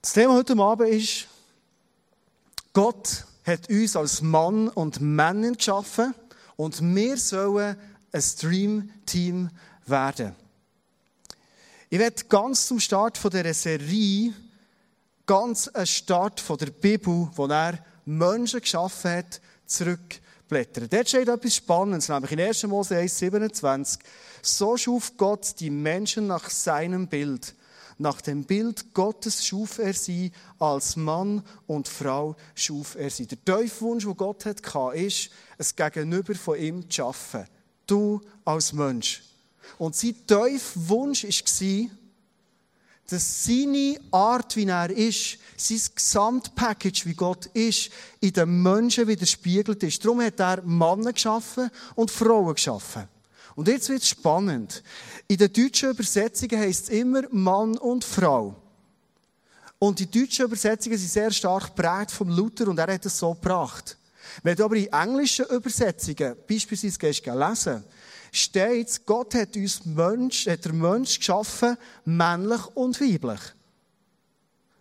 Das Thema heute Abend ist, Gott hat uns als Mann und Männer geschaffen und wir sollen ein Dream-Team werden. Ich werde ganz zum Start von dieser Serie, ganz ein Start von der Bibel, wo er Menschen geschaffen hat, zurückblättern. Dort steht etwas Spannendes, nämlich in 1. Mose 1, 27. So schuf Gott die Menschen nach seinem Bild. Nach dem Bild Gottes schuf er sie, als Mann und Frau schuf er sie. Der Teufwunsch, den Gott hatte, ist, ein Gegenüber von ihm zu schaffen. Du als Mensch. Und sein Teufwunsch war, dass seine Art, wie er ist, sein Gesamtpackage, wie Gott ist, in den Menschen widerspiegelt ist. Darum hat er Männer geschaffen und Frauen geschaffen. Und jetzt wird es spannend. In den deutschen Übersetzungen heißt es immer Mann und Frau. Und die deutschen Übersetzungen sind sehr stark geprägt vom Luther und er hat es so gebracht. Wenn du aber in englischen Übersetzungen beispielsweise gehst, lesen, steht, Gott hat uns Mensch, hat der Mensch geschaffen, männlich und weiblich.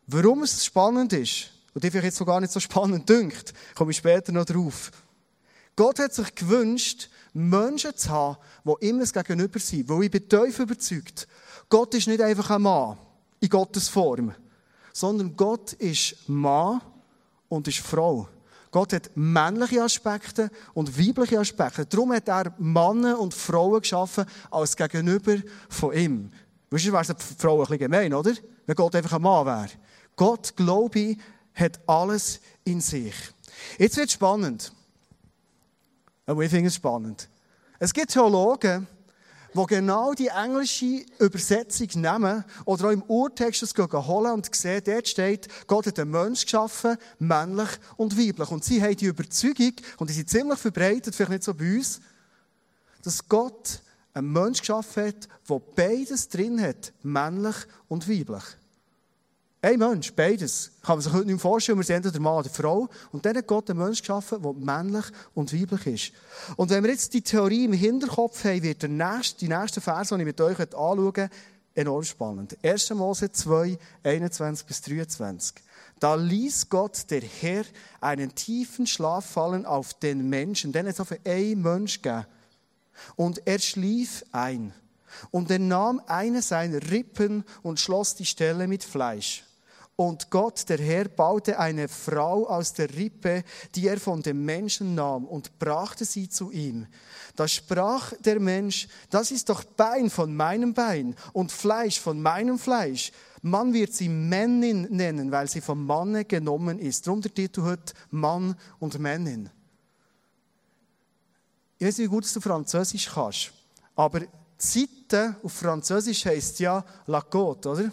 Warum es spannend ist, und die vielleicht jetzt noch gar nicht so spannend dünkt, komme ich später noch drauf. Gott hat sich gewünscht, Menschen zu haben, die immer das Gegenüber sind. Weil ich bin tief überzeugt, Gott ist nicht einfach ein Mann in Gottes Form, sondern Gott ist Mann und ist Frau. Gott hat männliche Aspekte und weibliche Aspekte. Darum hat er Männer und Frauen geschaffen als Gegenüber von ihm. Weißt du, wäre es Frauen ein bisschen gemein, oder? Wenn Gott einfach ein Mann wäre. Gott, glaube ich, hat alles in sich. Jetzt wird spannend. Aber ich finde es spannend. Es gibt Theologen, die genau die englische Übersetzung nehmen oder auch im Urtext es holen und sehen, dort steht, Gott hat einen Mensch geschaffen, männlich und weiblich. Und sie haben die Überzeugung, und die sind ziemlich verbreitet, vielleicht nicht so bei uns, dass Gott einen Mensch geschaffen hat, der beides drin hat, männlich und weiblich. Ein Mensch, beides. Kann man sich heute nicht mehr vorstellen. Wir sind entweder Mann oder Frau. Und dann hat Gott einen Mensch geschaffen, der männlich und weiblich ist. Und wenn wir jetzt die Theorie im Hinterkopf haben, wird der nächste, die nächste Vers, die ich mit euch anschauen enorm spannend. 1. Mose 2, 21 bis 23. Da ließ Gott, der Herr, einen tiefen Schlaf fallen auf den Menschen. Denn es auf einen Mensch gegeben. Und er schlief ein. Und er nahm eine seiner Rippen und schloss die Stelle mit Fleisch. Und Gott, der Herr, baute eine Frau aus der Rippe, die er von dem Menschen nahm, und brachte sie zu ihm. Da sprach der Mensch, das ist doch Bein von meinem Bein und Fleisch von meinem Fleisch. Man wird sie Männin nennen, weil sie vom Manne genommen ist. Darum der Titel heute Mann und Männin. Ich weiß nicht, wie gut du Französisch kannst, aber Seite auf Französisch heisst ja La Côte, oder?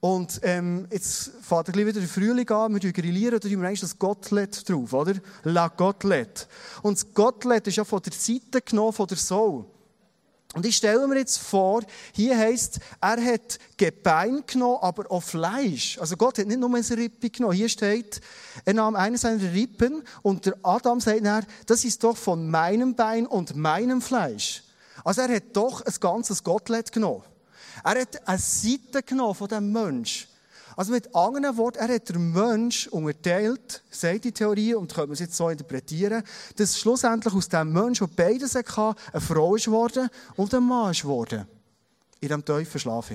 Und ähm, jetzt fährt gleich wieder der Frühling an, wir grillieren, da tun wir das Gottlet drauf, oder? La Gottlet. Und das Gottlet ist ja von der Seite genommen, von der Soul. Und ich stelle mir jetzt vor, hier heisst, er hat Gebein genommen, aber auch Fleisch. Also Gott hat nicht nur eine Rippe genommen. Hier steht, er nahm eine seiner Rippen und der Adam sagt nachher, das ist doch von meinem Bein und meinem Fleisch. Also er hat doch ein ganzes Gottlet genommen. Er hat eine Seite genommen von diesem Mensch. Also mit anderen Worten, er hat den Mensch unterteilt, sagt die Theorie, und können wir es jetzt so interpretieren, dass schlussendlich aus dem Mensch, der beides hatte, eine Frau ist geworden und ein Mann ist geworden. In diesem tiefen Schlaf.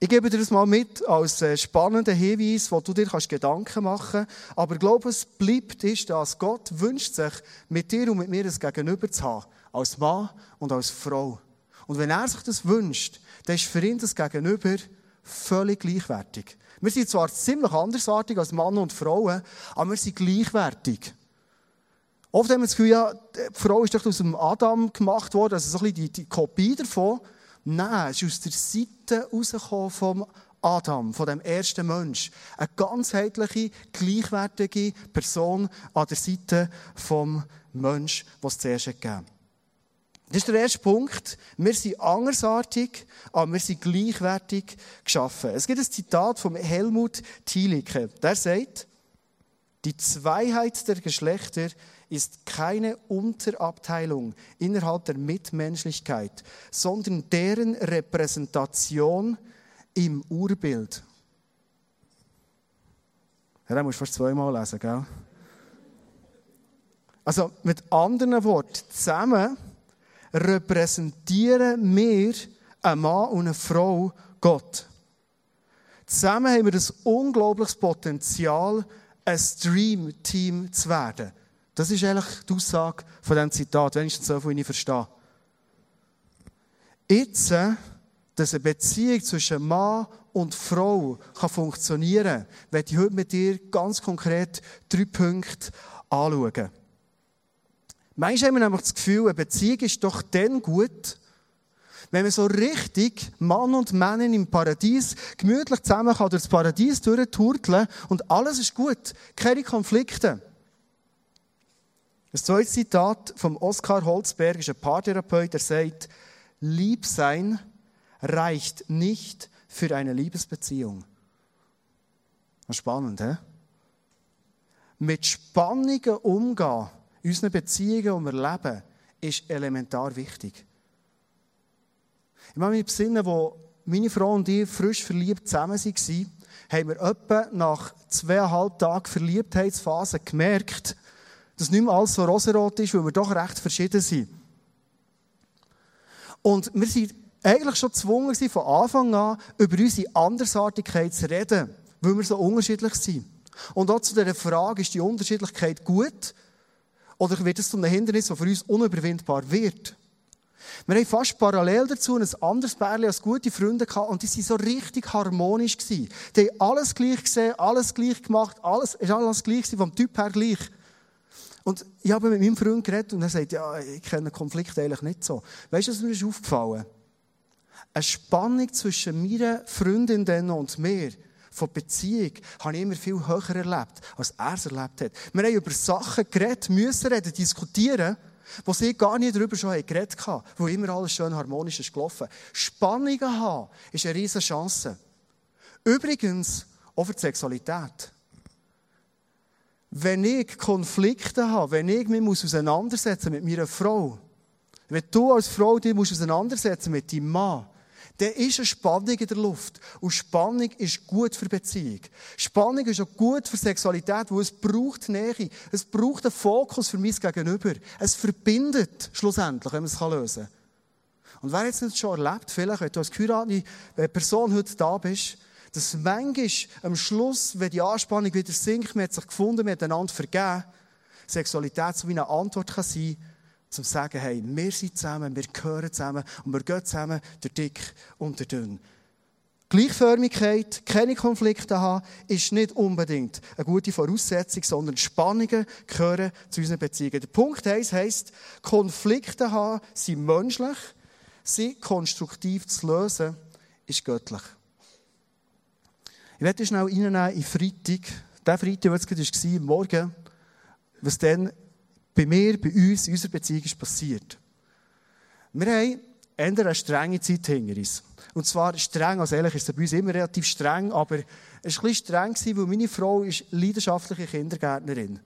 Ich gebe dir das mal mit als äh, spannenden Hinweis, wo du dir Gedanken machen kannst. Aber ich glaube, es bleibt, ist, dass Gott wünscht sich, mit dir und mit mir ein Gegenüber zu haben. Als Mann und als Frau. Und wenn er sich das wünscht, dann ist für ihn das Gegenüber völlig gleichwertig. Wir sind zwar ziemlich andersartig als Männer und Frauen, aber wir sind gleichwertig. Oft haben wir das Gefühl, ja, die Frau ist doch aus dem Adam gemacht worden, also so ein bisschen die, die Kopie davon. Nein, es ist aus der Seite rausgekommen vom Adam, von dem ersten Mensch. Eine ganzheitliche, gleichwertige Person an der Seite vom Mensch, was es zuerst gegeben hat. Das ist der erste Punkt. Wir sind andersartig, aber wir sind gleichwertig geschaffen. Es gibt ein Zitat von Helmut Thielicke. Der sagt, die Zweiheit der Geschlechter ist keine Unterabteilung innerhalb der Mitmenschlichkeit, sondern deren Repräsentation im Urbild. Ja, den musst du fast zweimal lesen, gell? Also mit anderen Worten, zusammen repräsentieren wir, ein Mann und eine Frau, Gott. Zusammen haben wir das unglaubliches Potenzial, ein Stream-Team zu werden. Das ist eigentlich die Aussage von diesem Zitat, wenigstens so, wie ich verstehe. Jetzt, äh, dass eine Beziehung zwischen Mann und Frau kann funktionieren kann, werde ich heute mit dir ganz konkret drei Punkte anschauen. Manchmal haben wir nämlich das Gefühl, eine Beziehung ist doch dann gut, wenn man so richtig Mann und Männer im Paradies gemütlich zusammen kann durch das Paradies durchturteln und alles ist gut, keine Konflikte. Das zweite Zitat vom Oskar Holzberg ist ein Paartherapeut, der sagt, Lieb sein reicht nicht für eine Liebesbeziehung. Spannend, hä? Mit Spannungen umgehen in unseren Beziehungen, die wir leben, ist elementar wichtig. Ich meine mich besinnen, wo meine Frau und ich frisch verliebt zusammen waren, haben wir etwa nach zweieinhalb Tagen Verliebtheitsphase gemerkt, dass nicht mehr alles so rosarot ist, weil wir doch recht verschieden sind. Und wir sind eigentlich schon gezwungen von Anfang an, über unsere Andersartigkeit zu reden, weil wir so unterschiedlich sind. Und auch zu dieser Frage, ist die Unterschiedlichkeit gut? Oder wird es zu einem Hindernis, das für uns unüberwindbar wird? Wir haben fast parallel dazu ein anderes Pärchen als gute Freunde gehabt und die waren so richtig harmonisch. Die haben alles gleich gesehen, alles gleich gemacht, alles, ist alles gleich vom Typ her gleich. Und ich habe mit meinem Freund geredet und er sagt, ja, ich kenne Konflikte eigentlich nicht so. Weißt du, was mir ist aufgefallen? Eine Spannung zwischen meiner Freundin und mir, von Beziehung, habe ich immer viel höher erlebt, als er es erlebt hat. Wir haben über Sachen geredet, müssen reden, diskutieren, wo sie gar nicht darüber schon geredet haben, wo immer alles schön harmonisch ist gelaufen. Spannungen haben ist eine riesige Chance. Übrigens auch für die Sexualität. Wenn ich Konflikte habe, wenn ich mich auseinandersetzen mit meiner Frau, wenn du als Frau dich auseinandersetzen mit deinem Mann, dann ist eine Spannung in der Luft. Und Spannung ist gut für Beziehung. Spannung ist auch gut für Sexualität, wo es braucht Nähe. Es braucht einen Fokus für mein Gegenüber. Es verbindet schlussendlich, wenn man es lösen kann. Und wer jetzt nicht schon erlebt, vielleicht, wenn du als geheiratete Person heute da bist, dass manchmal am Schluss, wenn die Anspannung wieder sinkt, man hat sich gefunden, man hat einander vergeben, Sexualität so wie eine Antwort kann sein, zum zu sagen, hey, wir sind zusammen, wir gehören zusammen und wir gehen zusammen, der Dick und der Dünn. Gleichförmigkeit, keine Konflikte haben, ist nicht unbedingt eine gute Voraussetzung, sondern Spannungen gehören zu unseren Beziehungen. Der Punkt 1 heisst, Konflikte haben sind menschlich, sie konstruktiv zu lösen, ist göttlich. Ich werde schnell reinnehmen in Freitag. Der Freitag, der gerade war, morgen, was dann bei mir, bei uns, in unserer Beziehung ist passiert. Wir haben eine strenge Zeit hinter uns. Und zwar streng, also ehrlich ist es bei uns immer relativ streng, aber es war ein streng, weil meine Frau ist leidenschaftliche Kindergärtnerin.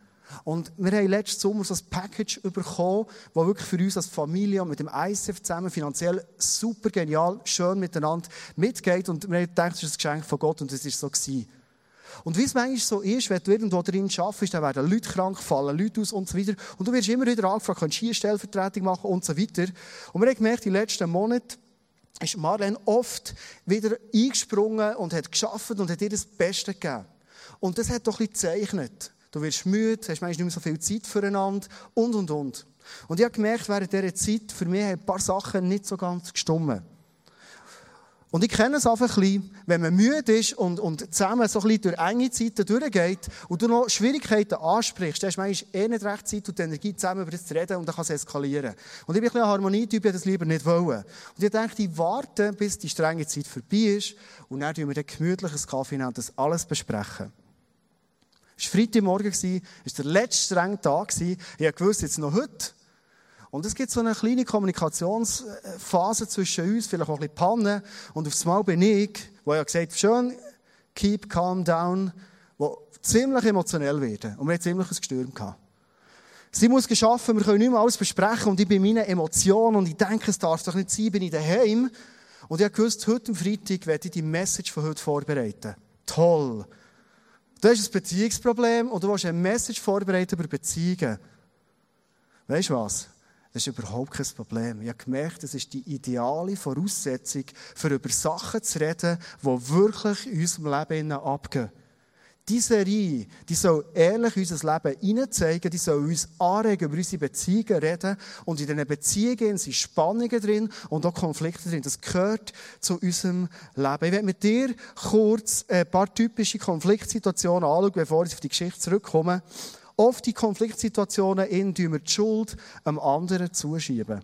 Und wir haben letzten Sommer so ein Package bekommen, das wirklich für uns als Familie mit dem ICF zusammen finanziell super genial, schön miteinander mitgeht. Und wir haben gedacht, das ist ein Geschenk von Gott und es ist so gewesen. Und wie es manchmal so ist, wenn du irgendwo drin arbeitest, dann werden Leute krank, fallen Leute aus und so weiter. Und du wirst immer wieder angefragt, kannst du hier Stellvertretung machen und so weiter. Und wir haben gemerkt, in den letzten Monaten ist Marlene oft wieder eingesprungen und hat geschafft und hat ihr das Beste gegeben. Und das hat doch ein bisschen gezeichnet. Du wirst müde, hast manchmal nicht mehr so viel Zeit füreinander und, und, und. Und ich habe gemerkt, während dieser Zeit, für mich haben ein paar Sachen nicht so ganz gestimmt. Und ich kenne es einfach ein bisschen, wenn man müde ist und, und zusammen so ein bisschen durch enge Zeiten durchgeht und du noch Schwierigkeiten ansprichst, dann hast du manchmal eh nicht recht Zeit und die Energie zusammen über das zu reden und dann kann es eskalieren. Und ich bin ein bisschen ein Harmonietyp, ich das lieber nicht wollen. Und ich denke, ich warte, bis die strenge Zeit vorbei ist und dann tun wir ein gemütliches Kaffee und das alles besprechen. Es war Freitagmorgen, es war der letzte strenge Tag. Ich wusste, jetzt noch heute. Und es gibt so eine kleine Kommunikationsphase zwischen uns, vielleicht auch ein bisschen Pannen. Und aufs Mal bin ich, wo ja gesagt schön, keep calm down, wo ziemlich emotionell werden. Und wir hatten ziemlich ein Gestürm gehabt. Sie muss geschaffen, wir können nicht mehr alles besprechen und ich bin meine Emotionen und ich denke, es darf doch nicht sein, bin ich daheim. Und ich habe gewusst, heute am Freitag werde ich die Message von heute vorbereiten. Toll. Du hast ein Beziehungsproblem und du willst eine Message vorbereiten über Beziehungen. Weißt du was? Das ist überhaupt kein Problem. Ich habe gemerkt, das ist die ideale Voraussetzung, für über Sachen zu reden, die wirklich in unserem Leben abgehen. Diese Serie, die soll ehrlich unser Leben hineinzeigen, die soll uns anregen, über unsere Beziehungen reden. Und in diesen Beziehungen sind Spannungen drin und auch Konflikte drin. Das gehört zu unserem Leben. Ich werde mit dir kurz ein paar typische Konfliktsituationen anschauen, bevor ich auf die Geschichte zurückkomme. Oft in Konfliktsituationen in wir die Schuld einem anderen zuschieben.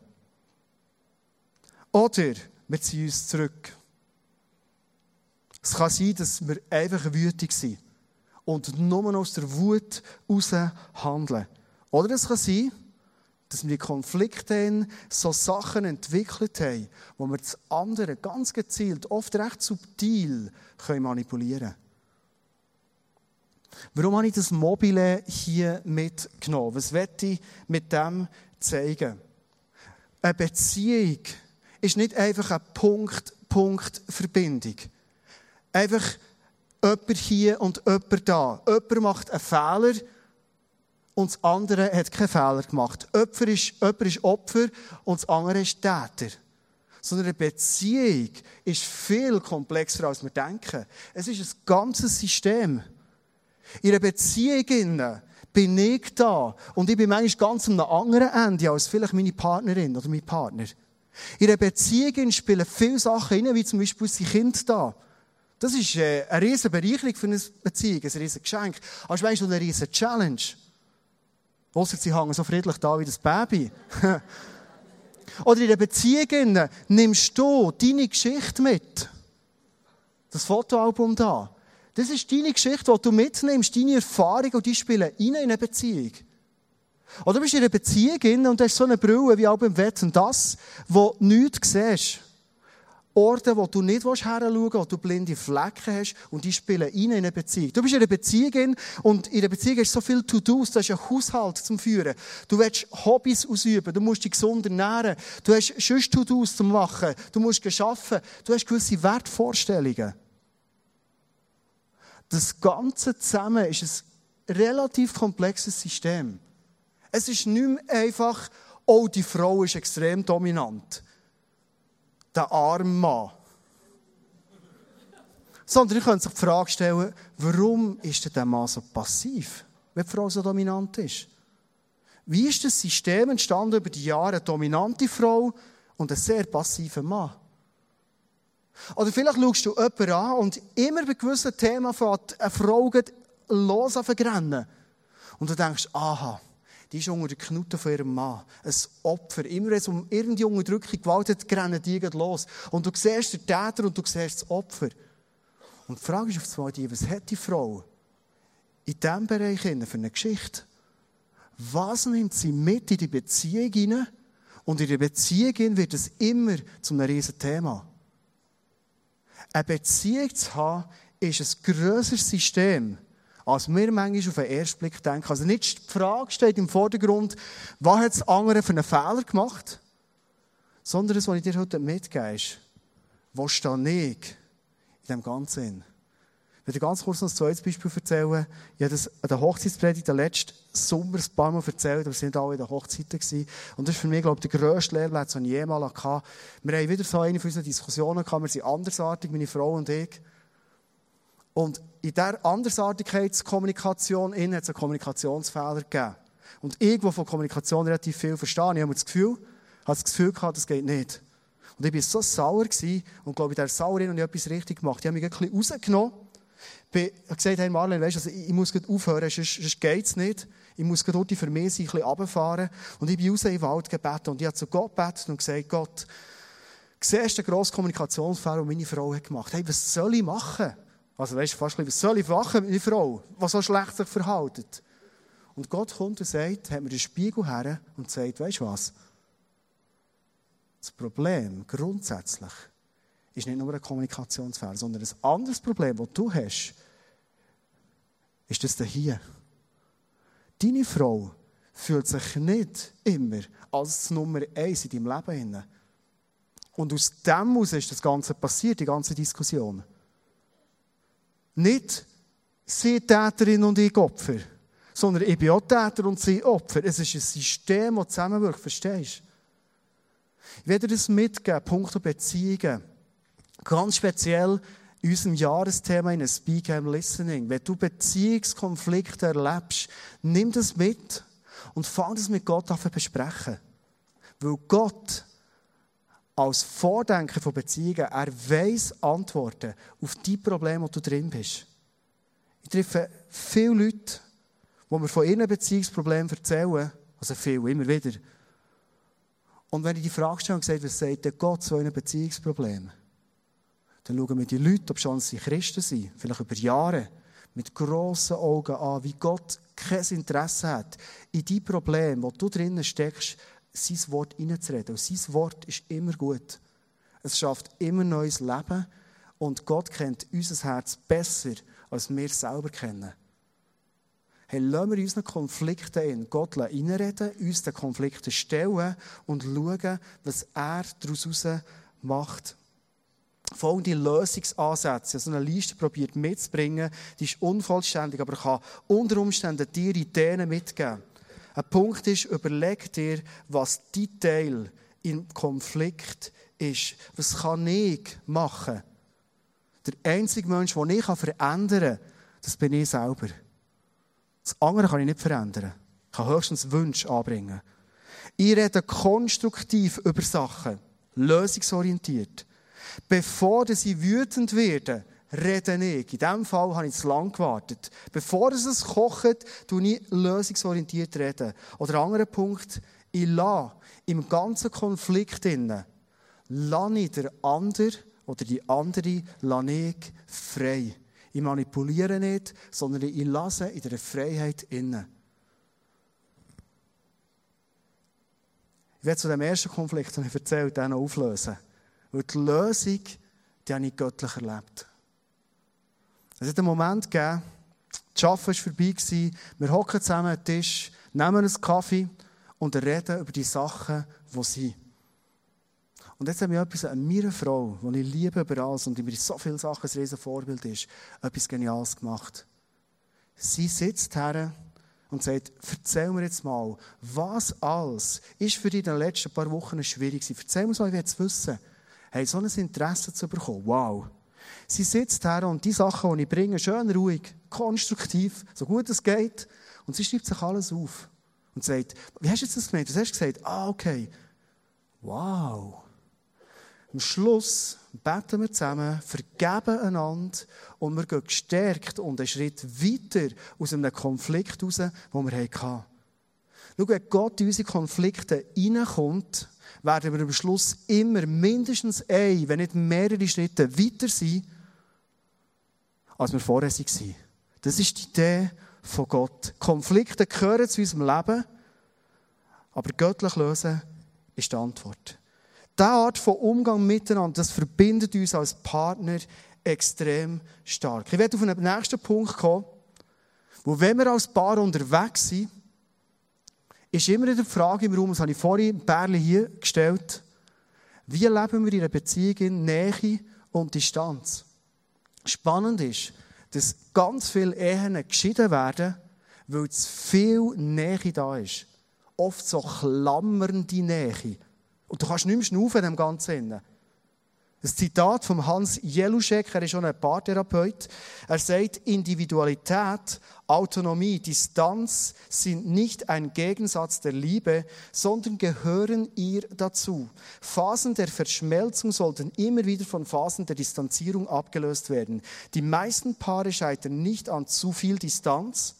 Oder wir ziehen uns zurück. Es kann sein, dass wir einfach wütig sind und nur aus der Wut heraus handeln. Oder es kann sein, dass wir in Konflikten so Sachen entwickelt haben, wo wir das andere ganz gezielt, oft recht subtil manipulieren können. Warum habe ich das Mobile hier mitgenommen? Was werde ich mit dem zeigen? Eine Beziehung ist nicht einfach eine Punkt-Punkt-Verbindung. Einfach jemand hier und jemand da. Jemand macht einen Fehler und das andere hat keinen Fehler gemacht. Jemand ist, jemand ist Opfer und das andere ist Täter. Sondern eine Beziehung ist viel komplexer, als wir denken. Es ist ein ganzes System. In einer Beziehung bin ich da und ich bin manchmal ganz am anderen Ende als vielleicht meine Partnerin oder mein Partner. In einer Beziehung spielen viele Sachen rein, wie zum Beispiel unsere Kinder da. Das ist äh, eine riesige Bereicherung für eine Beziehung, ein riesiges Geschenk. Aber es ist eine riesige Challenge. Ausser sie hängen so friedlich da wie das Baby. Oder in der Beziehung nimmst du deine Geschichte mit. Das Fotoalbum da. Das ist deine Geschichte, die du mitnimmst, deine Erfahrung und die spielen rein in eine Beziehung. Oder du bist in einer Beziehung und hast so eine Brille wie auch beim Wetten, das, wo du nichts siehst. Orte, wo du nicht hinschauen willst, wo du blinde Flecken hast und die spielen rein in eine Beziehung. Du bist in einer Beziehung und in einer Beziehung hast du so viel To-Dos, du hast einen Haushalt zum Führen. Du willst Hobbys ausüben, du musst dich gesund ernähren, du hast sonst To-Dos zum Machen, du musst arbeiten, du hast gewisse Wertvorstellungen. Das Ganze zusammen ist ein relativ komplexes System. Es ist nicht mehr einfach, oh, die Frau ist extrem dominant der arme Mann. Sondern ich könnte sich die Frage stellen, warum ist denn der Mann so passiv, wenn die Frau so dominant ist? Wie ist das System entstanden über die Jahre, eine dominante Frau und ein sehr passiver Mann? Oder vielleicht schaust du jemanden an und immer bei gewissen Themen fängt eine Frau los an vergrennen. Und du denkst, aha, die ist unter der Knute von ihrem Mann. Ein Opfer. Immer wenn es um irgendeine Unterdrückung Gewalt geht, rennen die los. Und du siehst den Täter und du siehst das Opfer. Und die Frage ist auf zwei die, was hat die Frau in diesem Bereich für eine Geschichte? Was nimmt sie mit in die Beziehung hinein? Und in der Beziehung wird es immer zu einem riesen Thema. Eine Beziehung zu haben, ist ein grösseres System als wir manchmal auf den ersten Blick denken. Also nicht die Frage steht im Vordergrund, was hat das andere für einen Fehler gemacht, sondern das, was ich dir heute mitgebe, ist, wo stehe ich in dem Ganzen? Ich dir ganz kurz noch ein zweites Beispiel erzählen. Ich habe das an der Hochzeitspredigt letzten Sommer ein paar Mal erzählt, aber wir sind alle in der Hochzeiten gewesen. Und das ist für mich, glaube ich, der grösste Lehrplatz, den ich jemals hatte. Wir haben wieder so eine von unseren Diskussionen gehabt. Wir sind andersartig, meine Frau und ich. Und in dieser Andersartigkeitskommunikation hat es einen Kommunikationsfehler gegeben. Und ich, der von Kommunikation relativ viel verstehe, ich habe das Gefühl, habe das Gefühl gehabt, das geht nicht. Und ich war so sauer gewesen, und glaube, ich der Sauerin und ich etwas richtig gemacht. Ich habe mich ein bisschen rausgenommen. Habe gesagt, hey Marlene, weißt, also ich, muss aufhören, sonst, sonst geht es nicht. Ich muss dort für mich ein bisschen runterfahren. Und ich bin raus in den Wald gebeten und ich habe zu Gott gebeten und gesagt, Gott, siehst du den grossen Kommunikationsfehler, den meine Frau hat gemacht hat? Hey, was soll ich machen? Also weißt du, fast lieber, was soll ich machen mit einer Frau, die so schlecht sich verhält? Und Gott kommt und sagt, hat mir den Spiegel her und sagt, weißt du was? Das Problem grundsätzlich ist nicht nur ein Kommunikationsfehler, sondern ein anderes Problem, das du hast, ist das hier. Deine Frau fühlt sich nicht immer als Nummer eins in deinem Leben. Und aus dem heraus ist das Ganze passiert, die ganze Diskussion. Nicht, sie Täterin und ich Opfer. Sondern ich bin auch Täter und sie Opfer. Es ist ein System, das zusammenwirkt, verstehst du? Ich werde das mitgeben, Punkt Beziehungen. Ganz speziell in unserem Jahresthema in Speak and Listening. Wenn du Beziehungskonflikte erlebst, nimm das mit und fang das mit Gott an zu besprechen. Weil Gott als Vordenker von Beziehungen, er weiß Antworten auf die Probleme, wo du drin bist. Ich treffe viele Leute, die mir von ihren Beziehungsproblemen erzählen, also viel, immer wieder. Und wenn ich die Frage stelle und sage, was sagt der Gott zu einem Beziehungsproblem? Dann schauen wir die Leute, ob schon sie Christen sind, vielleicht über Jahre, mit grossen Augen an, wie Gott kein Interesse hat, in die Probleme, wo du drinnen steckst, sein Wort hineinzureden. Und sein Wort ist immer gut. Es schafft immer neues Leben und Gott kennt unser Herz besser, als wir es selber kennen. Hey, lassen wir unseren Konflikten in Gott reinreden, uns den Konflikten stellen und schauen, was er daraus macht. Folgende Lösungsansätze, also eine Liste probiert mitzubringen, die ist unvollständig, aber kann unter Umständen dir Ideen mitgeben. Ein Punkt ist, überleg dir, was dein Teil im Konflikt ist. Was kann ich machen? Der einzige Mensch, den ich verändern kann, das bin ich selber. Das andere kann ich nicht verändern. Ich kann höchstens Wünsche anbringen. Ich rede konstruktiv über Sachen, lösungsorientiert. Bevor sie wütend werden, rede ich. In diesem Fall habe ich zu lange gewartet. Bevor es kocht, tue ich lösungsorientiert reden. Oder ein anderer Punkt, ich lasse im ganzen Konflikt innen, lasse ich der andere oder die andere lasse ich frei. Ich manipuliere nicht, sondern ich lasse in der Freiheit innen. Ich werde zu dem ersten Konflikt, den ich erzählt habe, auflösen. Weil die Lösung, die habe ich göttlich erlebt. Es hat einen Moment gegeben, das Arbeiten war vorbei, wir hocken zusammen am Tisch, nehmen einen Kaffee und reden über die Sachen, die sind. Und jetzt haben wir etwas an meiner Frau, die ich liebe über alles und die mir so viele Sachen ein riesen Vorbild ist, etwas Geniales gemacht. Sie sitzt her und sagt, erzähl mir jetzt mal, was alles ist für dich in den letzten paar Wochen schwierig gewesen? Erzähl mir mal, ich will es wissen. Hey, so ein Interesse zu bekommen, wow. Sie sitzt her und die Sachen, die ich bringe, schön ruhig, konstruktiv, so gut es geht. Und sie schreibt sich alles auf und sagt, wie hast du das gemeint? Was hast du gesagt? Ah, okay. Wow. Am Schluss beten wir zusammen, vergeben einander und wir gehen gestärkt und einen Schritt weiter aus einem Konflikt raus, den wir hatten. Schau, wenn Gott in unsere Konflikte reinkommt, werden wir am Schluss immer mindestens ein, wenn nicht mehrere Schritte weiter sein, als wir vorher waren. Das ist die Idee von Gott. Konflikte gehören zu unserem Leben, aber göttlich lösen ist die Antwort. Diese Art von Umgang miteinander, das verbindet uns als Partner extrem stark. Ich werde auf einen nächsten Punkt kommen, wo wenn wir als Paar unterwegs sind, ist immer die Frage im Raum, das habe ich vorhin Bärli hier gestellt, wie leben wir in einer Beziehung in Nähe und Distanz? Spannend ist, dass ganz viele Ehen geschieden werden, weil zu viel Nähe da ist. Oft so klammernde Nähe. Und du kannst nicht mehr schnaufen in dem Ganzen. Das Zitat von Hans Jeluschek, er ist schon ein Paartherapeut. Er sagt, Individualität, Autonomie, Distanz sind nicht ein Gegensatz der Liebe, sondern gehören ihr dazu. Phasen der Verschmelzung sollten immer wieder von Phasen der Distanzierung abgelöst werden. Die meisten Paare scheitern nicht an zu viel Distanz,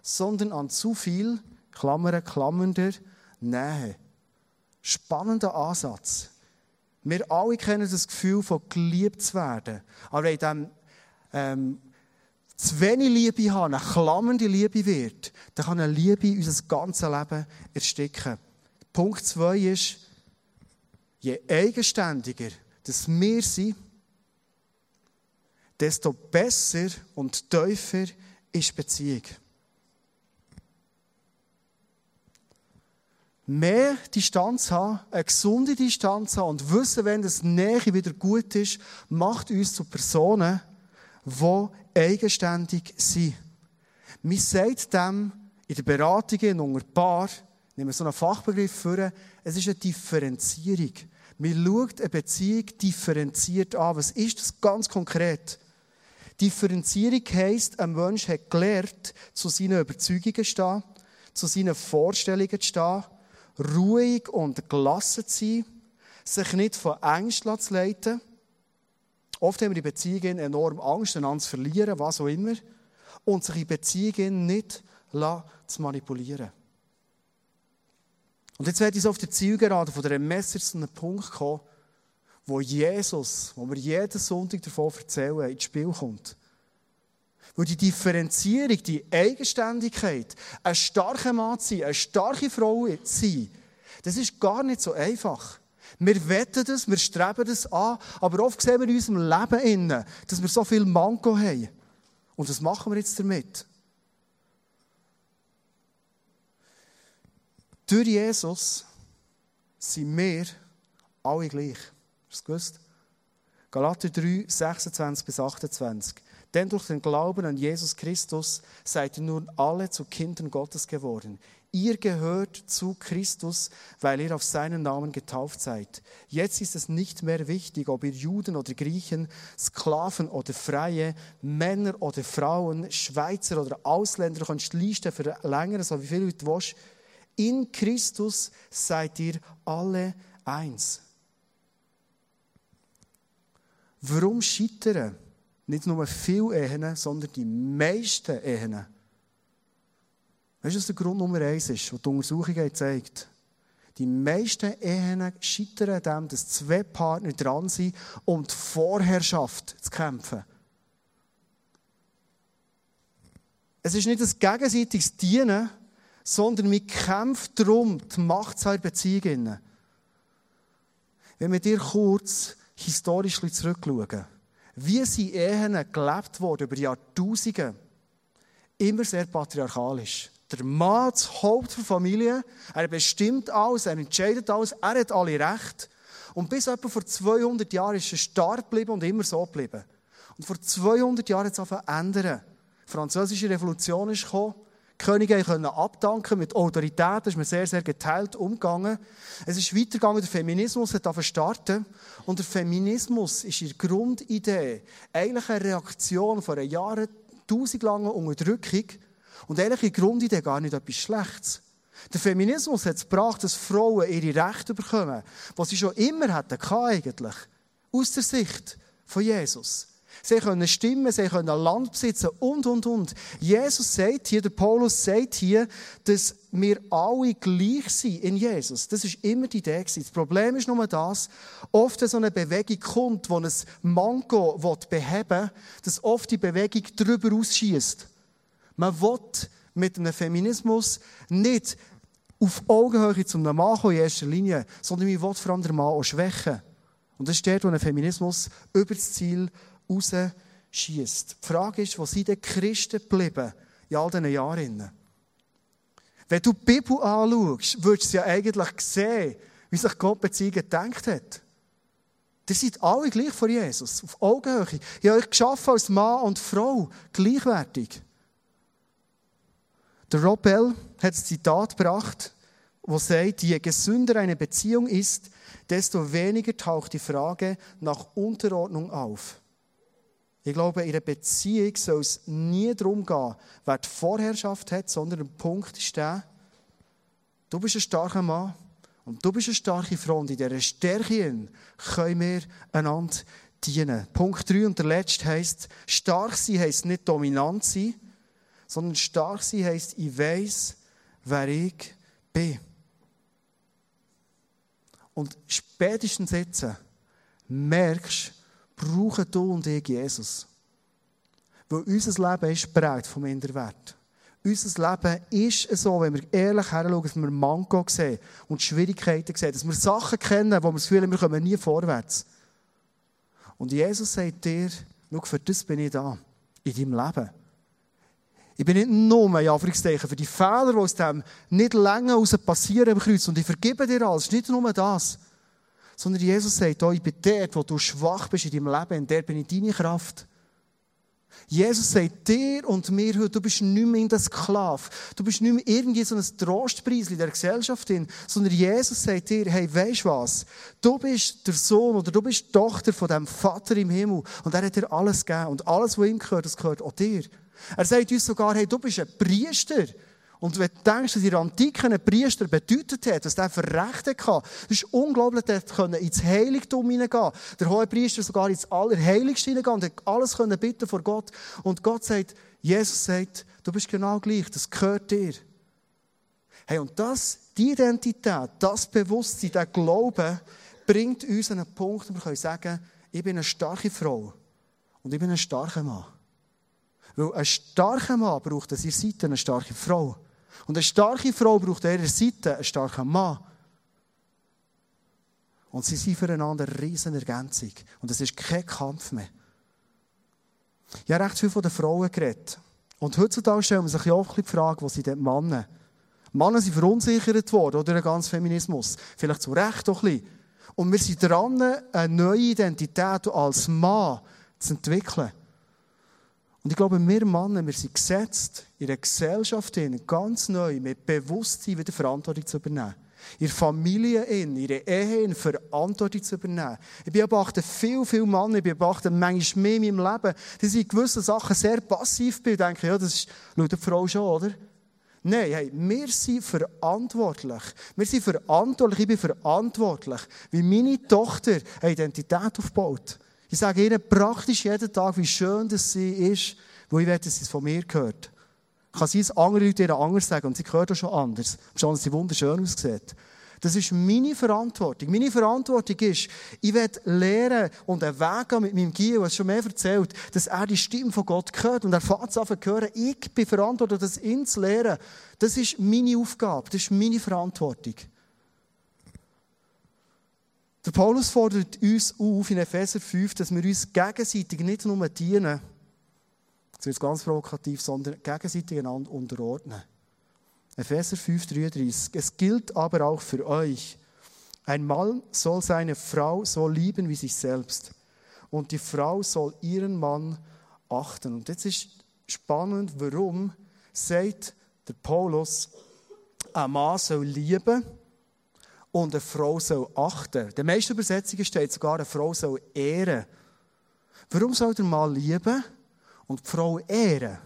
sondern an zu viel, Klammer, klammernder Nähe. Spannender Ansatz. Wir alle kennen das Gefühl von geliebt zu werden. Aber wenn dem ähm, zu wenig Liebe haben, eine klammernde Liebe wird, dann kann eine Liebe unser ganzes Leben ersticken. Punkt zwei ist, je eigenständiger dass wir sind, desto besser und tiefer ist Beziehung. Mehr Distanz haben, eine gesunde Distanz haben und wissen, wenn das Nähe wieder gut ist, macht uns zu Personen, die eigenständig sind. Man sagt dem in der Beratung unter Paar, nehmen wir so einen Fachbegriff für, es ist eine Differenzierung. Man schaut eine Beziehung differenziert an. Was ist das ganz konkret? Differenzierung heisst, ein Mensch hat gelernt, zu seinen Überzeugungen zu stehen, zu seinen Vorstellungen zu stehen, ruhig und gelassen zu sein, sich nicht von Angst zu leiten. Oft haben wir in Beziehungen enorm Angst, einander zu verlieren, was auch immer. Und sich in Beziehungen nicht zu manipulieren. Und jetzt werde ich auf der Zielgerade von der Message zu einem Punkt kommen, wo Jesus, wo wir jeden Sonntag davon erzählen, ins Spiel kommt. Weil die Differenzierung, die Eigenständigkeit, ein starker Mann zu sein, eine starke Frau zu sein, das ist gar nicht so einfach. Wir wetten das, wir streben das an, aber oft sehen wir in unserem Leben innen, dass wir so viel Manko haben. Und was machen wir jetzt damit? Durch Jesus sind wir alle gleich. Hast du gewusst? Galater 3, 26 bis 28. Denn durch den Glauben an Jesus Christus seid ihr nun alle zu Kindern Gottes geworden. Ihr gehört zu Christus, weil ihr auf seinen Namen getauft seid. Jetzt ist es nicht mehr wichtig, ob ihr Juden oder Griechen, Sklaven oder Freie, Männer oder Frauen, Schweizer oder Ausländer, kannst die Liste verlängern, so wie viel du willst. In Christus seid ihr alle eins. Warum scheitern nicht nur viele Ehen, sondern die meisten Ehen? Weißt du, was der Grund Nummer eins ist, was die Untersuchung zeigt? Die meisten Ehen scheitern an dem, dass zwei Partner dran sind, um die Vorherrschaft zu kämpfen. Es ist nicht ein gegenseitiges Dienen, sondern man kämpft darum, die Macht zu Beziehungen. Wenn wir dir kurz historisch zurückschauen, wie sind Ehen gelebt worden über Jahrtausende? Immer sehr patriarchalisch. Der Mann, das Haupt der Familie, er bestimmt alles, er entscheidet alles, er hat alle Rechte. Und bis etwa vor 200 Jahren ist er stark geblieben und immer so geblieben. Und vor 200 Jahren hat es angefangen zu ändern. Die französische Revolution ist gekommen. Könige können abdanken mit Autorität, ist man sehr, sehr geteilt umgegangen. Es ist weitergegangen, der Feminismus hat angefangen starten. Und der Feminismus ist in Grundidee eigentlich eine Reaktion von einer Jahren, tausendlangen Unterdrückung und eigentlich in Grundidee gar nicht etwas Schlechtes. Der Feminismus hat es gebracht, dass Frauen ihre Rechte bekommen, was sie schon immer hatten, eigentlich. Aus der Sicht von Jesus. Sie können stimmen, sie können Land besitzen und, und, und. Jesus sagt hier, der Paulus sagt hier, dass wir alle gleich sind in Jesus. Das ist immer die Idee Das Problem ist nur das, oft wenn so eine Bewegung kommt, die ein Manko beheben will, dass oft die Bewegung darüber ausschießt. Man will mit einem Feminismus nicht auf Augenhöhe zum Mann kommen in erster Linie, sondern man will vor allem den Mann auch schwächen. Und das ist der, wo ein Feminismus über das Ziel rausschießt. Die Frage ist, wo sind denn Christen geblieben in all diesen Jahren? Wenn du die Bibel anschaust, würdest du ja eigentlich sehen, wie sich Gott Beziehungen gedacht hat. Ihr seid alle gleich vor Jesus, auf Augenhöhe. Ich habe euch geschaffen als Mann und Frau, gleichwertig. Der Rob Bell hat ein Zitat gebracht, wo sagt, je gesünder eine Beziehung ist, desto weniger taucht die Frage nach Unterordnung auf. Ich glaube, in einer Beziehung soll es nie darum gehen, wer die Vorherrschaft hat, sondern der Punkt ist der, du bist ein starker Mann und du bist eine starke Frau und in dieser Stärke können wir einander dienen. Punkt 3 und der letzte heisst, stark sein heisst nicht dominant sein, sondern stark sein heisst, ich weiß, wer ich bin. Und spätestens jetzt merkst brauchen du und ich Jesus. Weil unser Leben ist prägt vom Minderwert. Unser Leben ist so, wenn wir ehrlich heranschauen, dass wir Manko sehen und Schwierigkeiten sehen, dass wir Sachen kennen, wo wir das Gefühl haben, wir kommen nie vorwärts. Und Jesus sagt dir, schau, für das bin ich da, in deinem Leben. Ich bin nicht nur, in Anführungszeichen, für die Fehler, die aus dem nicht länger raus passieren im Kreuz. Und ich vergebe dir alles. Nicht nur das. Sondern Jesus sagt, oh, ich bin dort, wo du schwach bist in deinem Leben, in der bin ich deine Kraft. Jesus sagt dir und mir heute, du bist nicht mehr in der Sklave. Du bist nicht mehr irgendwie so ein Trostpreis in der Gesellschaft, hin, sondern Jesus sagt dir, hey, weisst was? Du bist der Sohn oder du bist die Tochter von dem Vater im Himmel und er hat dir alles gegeben und alles, was ihm gehört, das gehört auch dir. Er sagt uns sogar, hey, du bist ein Priester. Und wenn du denkst, was in der Antike ein Priester bedeutet hat, was der für Rechte hatte, das ist unglaublich, der konnte ins Heiligtum hineingehen. Der hohe Priester sogar ins Allerheiligste hineingehen und alles können bitten vor Gott. Und Gott sagt, Jesus sagt, du bist genau gleich, das gehört dir. Hey, und das, die Identität, das Bewusstsein, der Glaube, bringt uns an einen Punkt, wo wir können sagen, ich bin eine starke Frau und ich bin ein starker Mann. Weil ein starker Mann braucht an seiner Seite eine starke Frau. Und eine starke Frau braucht an ihrer Seite einen starken Mann. Und sie sind füreinander eine riesen Ergänzung. Und es ist kein Kampf mehr. Ich habe recht viel von den Frauen geredet. Und heutzutage stellen wir sich ja auch die Frage, was sind denn Männer? Männer sind verunsichert worden durch den ganzen Feminismus. Vielleicht zu Recht auch ein bisschen. Und wir sind dran, eine neue Identität als Mann zu entwickeln. Und ich glaube, wir Männer, wir sind gesetzt, in der Gesellschaft ganz neu mit Bewusstsein wieder Verantwortung zu übernehmen. In der Familie, in ihrer Ehe in Verantwortung zu übernehmen. Ich beobachte viel, viel Männer, ich beobachte manchmal mehr in meinem Leben, die sind in gewissen Sachen sehr passiv sind und denken, ja, das ist, schaut die Frau schon, oder? Nein, hey, wir sind verantwortlich. Wir sind verantwortlich, ich bin verantwortlich, wie meine Tochter eine Identität aufbaut. Ich sage ihnen praktisch jeden Tag, wie schön das sie ist, wo ich will, dass sie es von mir gehört. Ich kann sie es andere Leute ihr anders sagen und sie hört auch schon anders. Schon, dass sie wunderschön aussieht. Das ist meine Verantwortung. Meine Verantwortung ist, ich will lernen und einen Weg gehen mit meinem Gio, was schon mehr erzählt, dass er die Stimme von Gott hört und er fängt es an hören. Ich bin verantwortlich, das ihn zu lernen. Das ist meine Aufgabe, das ist meine Verantwortung. Der Paulus fordert uns auf in Epheser 5, dass wir uns gegenseitig nicht nur dienen, das wird ganz provokativ, sondern gegenseitig einander unterordnen. Epheser 5, 33. Es gilt aber auch für euch. Ein Mann soll seine Frau so lieben wie sich selbst. Und die Frau soll ihren Mann achten. Und jetzt ist spannend, warum sagt der Paulus, ein Mann soll lieben und eine Frau soll achten. In den meisten Übersetzungen steht sogar, eine Frau soll ehren. Warum soll der Mann lieben und die Frau ehren?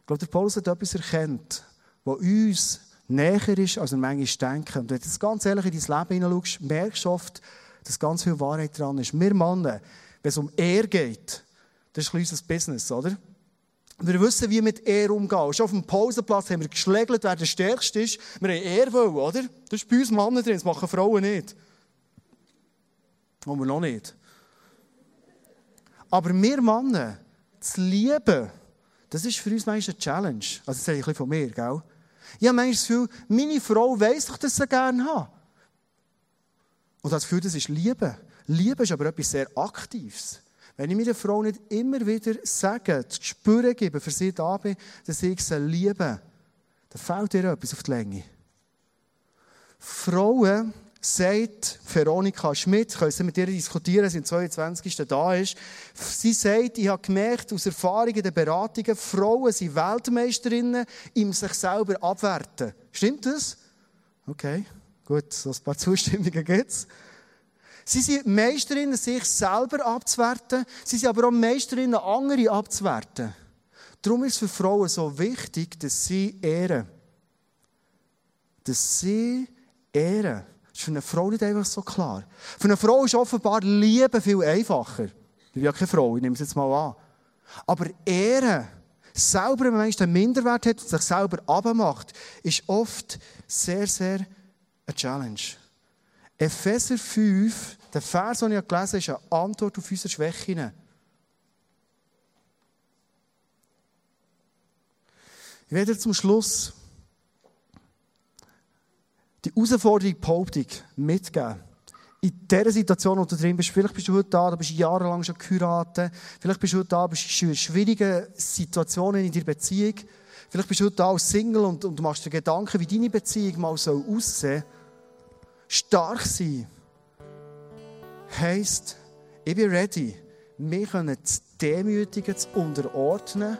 Ich glaube, der Paulus hat etwas erkannt, was uns näher ist, als wir manchmal denken. Und wenn du jetzt ganz ehrlich in dein Leben hineinschaust, merkst du oft, dass ganz viel Wahrheit dran ist. Wir Männer, wenn es um Ehr geht, das ist ein unser Business, oder? Wir wissen, wie mit Ehr umgehen. Schon auf dem Pausenplatz haben wir geschlägelt, wer der Stärkste ist. Wir haben Ehr wollen, oder? Das ist bei uns Männer drin, das machen Frauen nicht. Und wir noch nicht. Aber wir Männer, zu lieben, das ist für uns manchmal eine Challenge. Also das sage ich ein bisschen von mir, gell? Ich habe manchmal das Gefühl, meine Frau weiss doch, dass sie gerne hat. Und das Gefühl, das ist Liebe. Liebe ist aber etwas sehr Aktives. Wenn ich meiner Frau nicht immer wieder sage, zu spüren gebe, für sie da bin, dass ich sie liebe, dann fällt ihr etwas auf die Länge. Frauen, sagt Veronika Schmidt, können Sie mit ihr diskutieren, sie am 22. da ist. Sie sagt, ich habe gemerkt, aus Erfahrungen der Beratungen, Frauen sind Weltmeisterinnen im sich selber abwerten. Stimmt das? Okay, gut, so ein paar Zustimmungen gibt es. Sie sind Meisterinnen, sich selber abzuwerten. Sie sind aber auch Meisterinnen, andere abzuwerten. Darum ist es für Frauen so wichtig, dass sie ehren. Dass sie ehren. Das ist für eine Frau nicht einfach so klar. Für eine Frau ist offenbar Liebe viel einfacher. Ich bin ja keine Frau, ich nehme es jetzt mal an. Aber Ehren, selber, wenn man einen Minderwert hat und sich selber abmacht, ist oft sehr, sehr eine Challenge. Epheser 5, der Vers, den ich gelesen habe, ist eine Antwort auf unsere Schwächen. Ich werde zum Schluss die Herausforderung Behauptung mitgeben. In dieser Situation, wo du drin bist, vielleicht bist du heute da, du bist jahrelang schon geheiratet, vielleicht bist du heute da, bist in schwierigen Situationen in deiner Beziehung, vielleicht bist du heute da als Single und, und machst dir Gedanken, wie deine Beziehung mal so aussehen Stark sein heisst, ich bin ready. Können das demütigen, zu unterordnen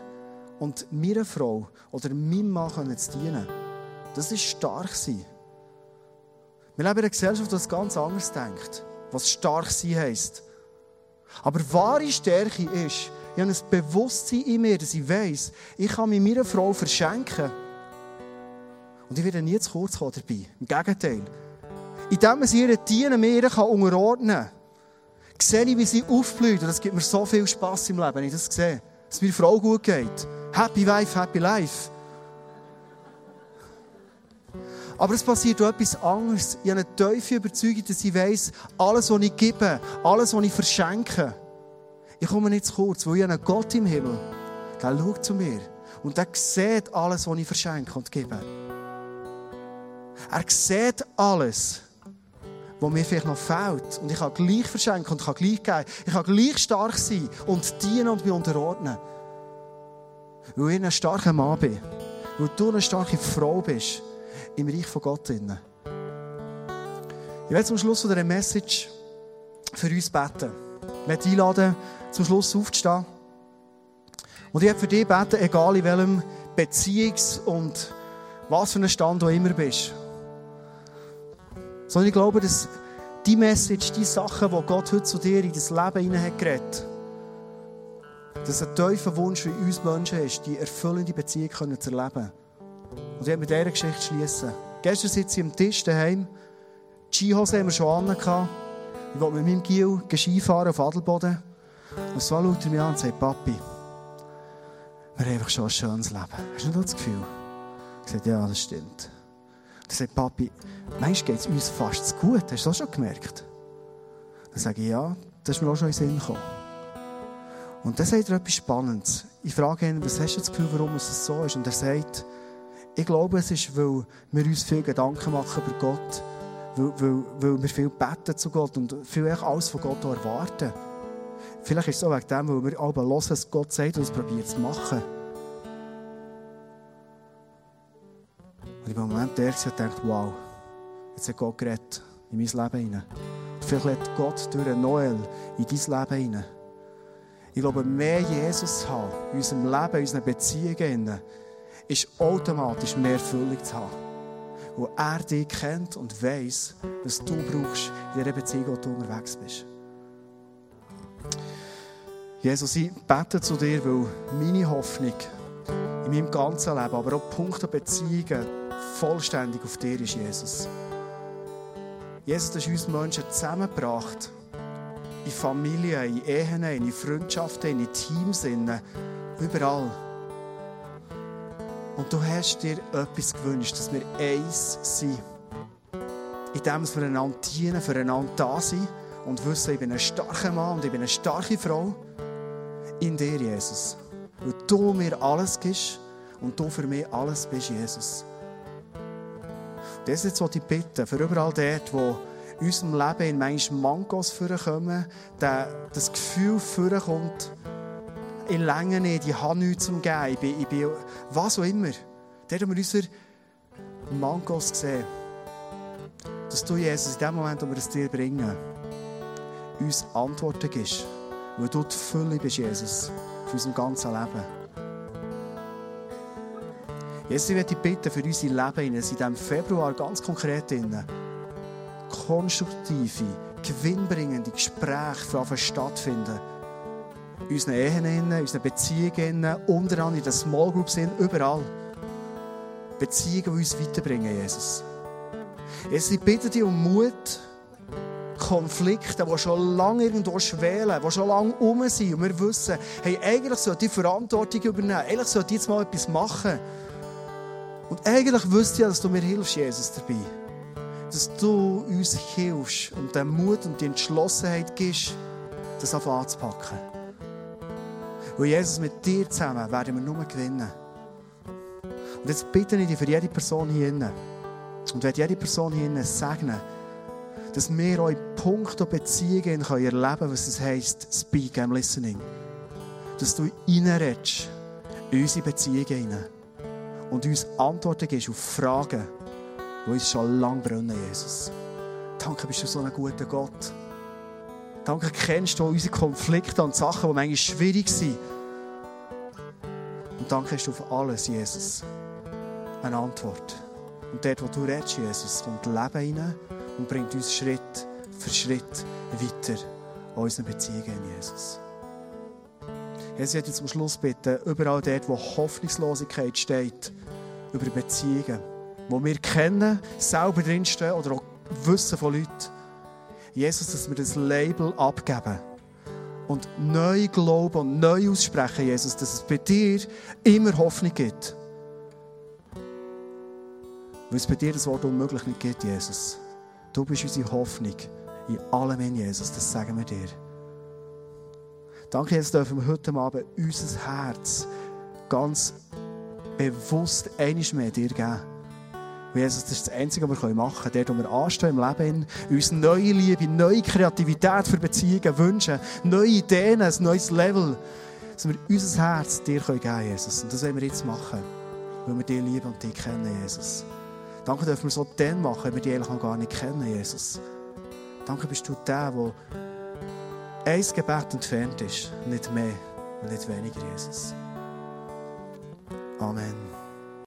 und meiner Frau oder meinem Mann zu dienen. Das ist stark sein. Wir leben in einer Gesellschaft, die das ganz anders denkt, was stark sein heisst. Aber wahre Stärke ist, ich habe ein Bewusstsein in mir, dass ich weiss, ich kann mich meiner Frau verschenken. Und ich werde nie zu kurz kommen dabei. Im Gegenteil. Indem sie ihr Dienen mir unterordnen kann, sehe ich, wie sie aufblüht. Und das gibt mir so viel Spass im Leben, wenn ich das sehe. Dass meiner Frau gut geht. Happy Wife, Happy Life. Aber es passiert auch etwas anderes. Ich habe eine tiefe Überzeugung, dass ich weiss, alles, was ich gebe, alles, was ich verschenke, ich komme nicht zu kurz, weil ich einen Gott im Himmel, der schaut zu mir und der sieht alles, was ich verschenke und gebe. Er sieht alles, was mir vielleicht noch fehlt. Und ich kann gleich verschenken und kann gleich geben. Ich kann gleich stark sein und dienen und mich unterordnen. Weil ich ein starker Mann bin. Weil du eine starke Frau bist im Reich von Gott. Ich werde zum Schluss dieser Message für uns beten. Ich möchte einladen, zum Schluss aufzustehen. Und ich werde für dich beten, egal in welchem Beziehungs- und was für einem Stand du immer bist. Sondern ich glaube, dass die Message, die Sachen, die Gott heute zu dir in dein Leben hinein hat geredet, dass ein tiefer Wunsch für uns Menschen ist, die erfüllende Beziehung zu erleben. Und ich werde mit dieser Geschichte schließen. Gestern sitze ich am Tisch daheim. Die Skihose haben wir schon an. Ich wollte mit meinem Gil Skifahren auf Adelboden. Und so schaut er mich an und sagt, Papi, wir haben einfach schon ein schönes Leben. Hast du nicht das Gefühl? Ich sage, ja, das stimmt. Er sagt, Papi, meinst geht es uns fast zu gut? Hast du das schon gemerkt? Dann sage ich, ja, das ist mir auch schon in den Sinn gekommen. Und dann sagt er etwas Spannendes. Ich frage ihn, was hast du das Gefühl, warum es so ist? Und er sagt, ich glaube, es ist, weil wir uns viel Gedanken machen über Gott, weil, weil, weil wir viel beten zu Gott und viel alles von Gott erwarten. Vielleicht ist es auch wegen dem, weil wir aber hören, was Gott sagt und es probieren zu machen. Und im Moment der ich gedacht, wow, jetzt hat Gott geredet in mein Leben hinein. Vielleicht lädt Gott durch Noel in dein Leben hinein. Ich glaube, mehr Jesus zu haben in unserem Leben, in unseren Beziehungen, ist automatisch mehr Erfüllung zu haben. Wo er dich kennt und weiss, was du brauchst in dieser Beziehung, wo du unterwegs bist. Jesus, ich bete zu dir, weil meine Hoffnung in meinem ganzen Leben, aber auch Punkte Beziehungen vollständig auf dir ist, Jesus. Jesus, du hast uns Menschen zusammengebracht. In Familien, in Ehen, in Freundschaften, in Teams, überall. Und du hast dir etwas gewünscht, dass wir eins sind. In dem wir einander dienen, füreinander da sind und wissen, ich bin ein starker Mann und ich bin eine starke Frau in dir, Jesus. Weil du mir alles gibst und du für mich alles bist, Jesus. Das ist jetzt, was ich bitte, für überall dort, wo in unserem Leben in manchen Mangos vorkommen, das Gefühl vorkommt, ich länge nicht, ich habe nichts zum Geben, ich bin, ich bin was auch immer. Dort, wo wir unsere Mangos sehen, dass du, Jesus, in dem Moment, wo wir es dir bringen, uns Antworten gibst. Weil du die Fülle bist, Jesus, für unser ganzes Leben. Jesus, ich möchte bitten für unser Leben, in diesem Februar ganz konkret, konstruktive, gewinnbringende Gespräche stattfinden. In unseren Ehen, in unseren Beziehungen, unter anderem in den Small Groups, überall. Beziehungen, die uns weiterbringen, Jesus. Jesus, ich bitte dich um Mut, Konflikte, die schon lange irgendwo schwelen, die schon lange um sind. Und wir wissen, hey, eigentlich sollte ich Verantwortung übernehmen. Eigentlich sollte ich jetzt mal etwas machen. Und eigentlich wüsste ich, dass du mir hilfst, Jesus, dabei. Dass du uns hilfst und den Mut und die Entschlossenheit gibst, das anzupacken. Weil Jesus, mit dir zusammen werden wir nur gewinnen. Und jetzt bitte ich dich für jede Person hier innen. Und werde jede Person hier innen segnen, dass wir auch in puncto Beziehungen erleben können, was es heisst, speak, I'm listening. Dass du reinredest in unsere Beziehungen hinein und uns Antworten gibst auf Fragen, die uns schon lange brennen, Jesus. Danke, bist du so ein guter Gott. Danke, kennst du unsere Konflikte und Sachen, die manchmal schwierig sind. Und danke hast du auf alles, Jesus, eine Antwort. Und dort, wo du redest, Jesus, kommt Leben rein und bringt uns Schritt für Schritt weiter an unseren Beziehungen, Jesus. Jesus, ich möchte zum Schluss bitten, überall dort, wo Hoffnungslosigkeit steht, über Beziehungen, wo wir kennen, selber drinstehen oder auch wissen von Leuten, Jesus, dass wir das Label abgeben und neu glauben und neu aussprechen, Jesus, dass es bei dir immer Hoffnung gibt. Weil es bei dir das Wort unmöglich nicht gibt, Jesus. Du bist unsere Hoffnung in allem in Jesus, das sagen wir dir. Danke, Jesus, dürfen wir heute Abend unser Herz ganz bewusst einiges mehr dir geben. Und Jesus, das ist das Einzige, was wir machen können. Dort, wo wir anstehen im Leben, uns neue Liebe, neue Kreativität für Beziehungen wünschen, neue Ideen, ein neues Level, dass wir unser Herz dir geben können, Jesus. Und das wollen wir jetzt machen, weil wir dich lieben und dich kennen, Jesus. Danke dürfen wir so dann machen, wenn wir dich eigentlich noch gar nicht kennen, Jesus. Danke bist du der, der ein Gebet entfernt ist. Nicht mehr und nicht weniger, Jesus. Amen.